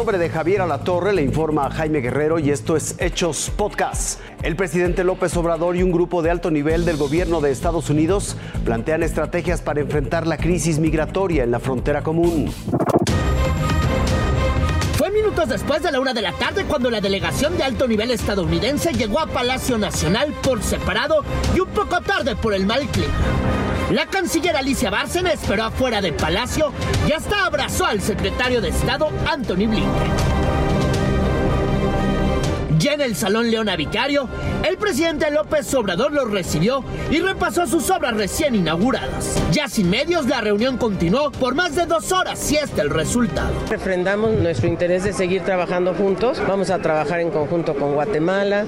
nombre de Javier Alatorre le informa Jaime Guerrero y esto es Hechos Podcast. El presidente López Obrador y un grupo de alto nivel del gobierno de Estados Unidos plantean estrategias para enfrentar la crisis migratoria en la frontera común. Fue minutos después de la una de la tarde cuando la delegación de alto nivel estadounidense llegó a Palacio Nacional por separado y un poco tarde por el mal clima. La canciller Alicia Bárcena esperó afuera del palacio y hasta abrazó al secretario de Estado Anthony Blinken. Ya en el Salón Leona Vicario, el presidente López Obrador los recibió y repasó sus obras recién inauguradas. Ya sin medios, la reunión continuó por más de dos horas y este el resultado. Refrendamos nuestro interés de seguir trabajando juntos. Vamos a trabajar en conjunto con Guatemala,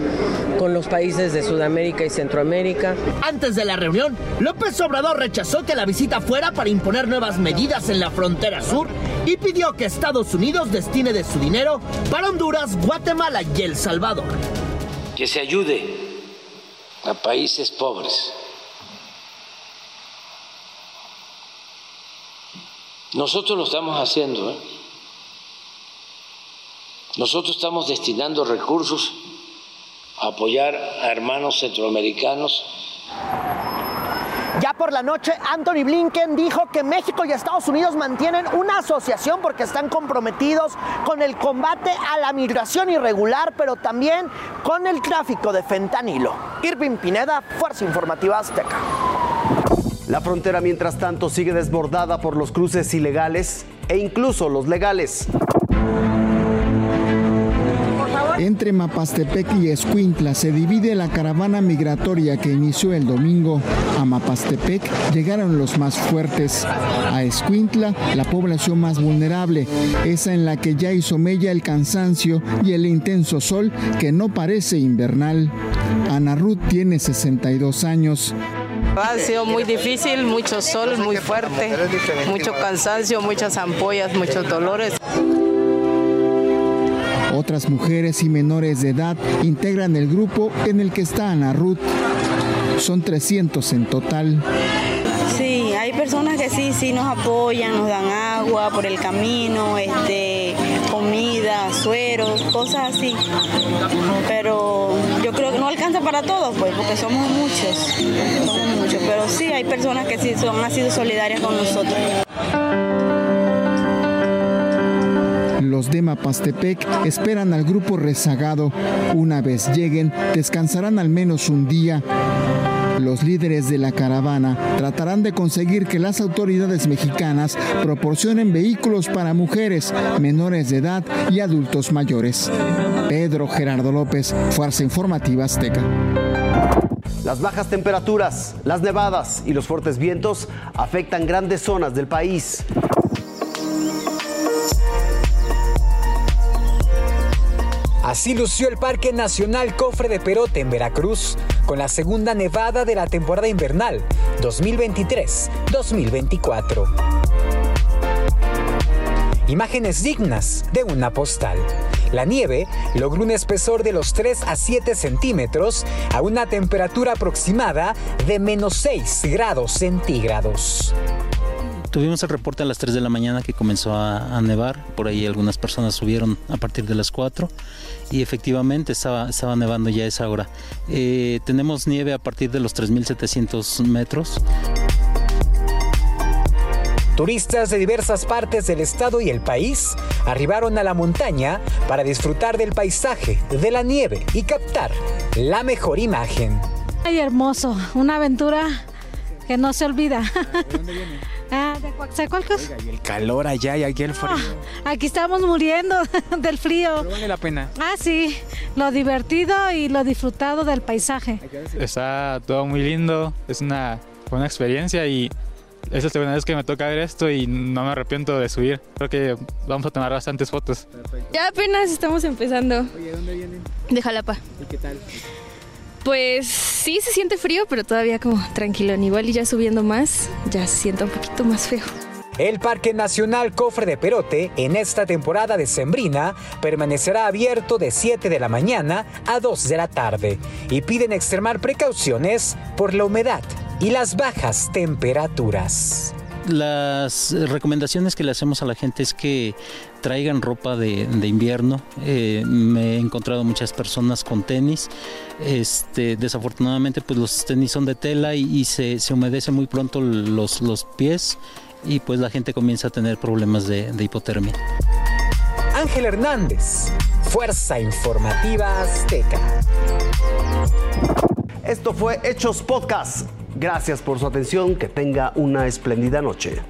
con los países de Sudamérica y Centroamérica. Antes de la reunión, López Obrador rechazó que la visita fuera para imponer nuevas medidas en la frontera sur y pidió que Estados Unidos destine de su dinero para Honduras, Guatemala y El Salvador. Que se ayude a países pobres. Nosotros lo estamos haciendo. ¿eh? Nosotros estamos destinando recursos a apoyar a hermanos centroamericanos por la noche, Anthony Blinken dijo que México y Estados Unidos mantienen una asociación porque están comprometidos con el combate a la migración irregular, pero también con el tráfico de fentanilo. Irving Pineda, Fuerza Informativa Azteca. La frontera, mientras tanto, sigue desbordada por los cruces ilegales e incluso los legales. Entre Mapastepec y Escuintla se divide la caravana migratoria que inició el domingo. A Mapastepec llegaron los más fuertes. A Escuintla, la población más vulnerable, esa en la que ya hizo mella el cansancio y el intenso sol que no parece invernal. Ana Ruth tiene 62 años. Ha sido muy difícil, mucho sol, muy fuerte, mucho cansancio, muchas ampollas, muchos dolores. Otras mujeres y menores de edad integran el grupo en el que está Ana Ruth. Son 300 en total. Sí, hay personas que sí, sí nos apoyan, nos dan agua por el camino, este, comida, sueros, cosas así. Pero yo creo que no alcanza para todos, pues, porque somos muchos, somos muchos. Pero sí, hay personas que sí son, han sido solidarias con nosotros. Los de Mapastepec esperan al grupo rezagado. Una vez lleguen, descansarán al menos un día. Los líderes de la caravana tratarán de conseguir que las autoridades mexicanas proporcionen vehículos para mujeres, menores de edad y adultos mayores. Pedro Gerardo López, Fuerza Informativa Azteca. Las bajas temperaturas, las nevadas y los fuertes vientos afectan grandes zonas del país. Así lució el Parque Nacional Cofre de Perote en Veracruz, con la segunda nevada de la temporada invernal 2023-2024. Imágenes dignas de una postal. La nieve logró un espesor de los 3 a 7 centímetros a una temperatura aproximada de menos 6 grados centígrados. Tuvimos el reporte a las 3 de la mañana que comenzó a, nevar, por ahí algunas personas subieron a partir de las 4 y efectivamente estaba, estaba nevando ya a esa hora. Eh, tenemos nieve a partir de los 3.700 metros. Turistas de diversas partes del estado y el país arribaron a la montaña para disfrutar del paisaje, de la nieve y captar la mejor imagen. Ay, hermoso, una aventura que no se olvida. ¿De dónde viene? Ah, de Coaxacualcos. y el calor allá y aquí el frío. aquí estamos muriendo del frío. Pero vale la pena. Ah, sí, lo divertido y lo disfrutado del paisaje. Está todo muy lindo, es una buena experiencia y es la segunda vez que me toca ver esto y no me arrepiento de subir. Creo que vamos a tomar bastantes fotos. Ya apenas estamos empezando. Oye, ¿dónde vienen? De Jalapa. ¿Y qué tal? Pues sí se siente frío, pero todavía como tranquilo. Igual y ya subiendo más, ya se siente un poquito más feo. El Parque Nacional Cofre de Perote en esta temporada de Sembrina permanecerá abierto de 7 de la mañana a 2 de la tarde y piden extremar precauciones por la humedad y las bajas temperaturas. Las recomendaciones que le hacemos a la gente es que traigan ropa de, invierno. Eh, me he encontrado muchas personas con tenis. Este, desafortunadamente, pues los tenis son de tela y, se, humedece muy pronto los, los pies y pues la gente comienza a tener problemas de, de hipotermia. Ángel Hernández, Fuerza Informativa Azteca. Esto fue Hechos Podcast. Gracias por su atención. Que tenga una espléndida noche.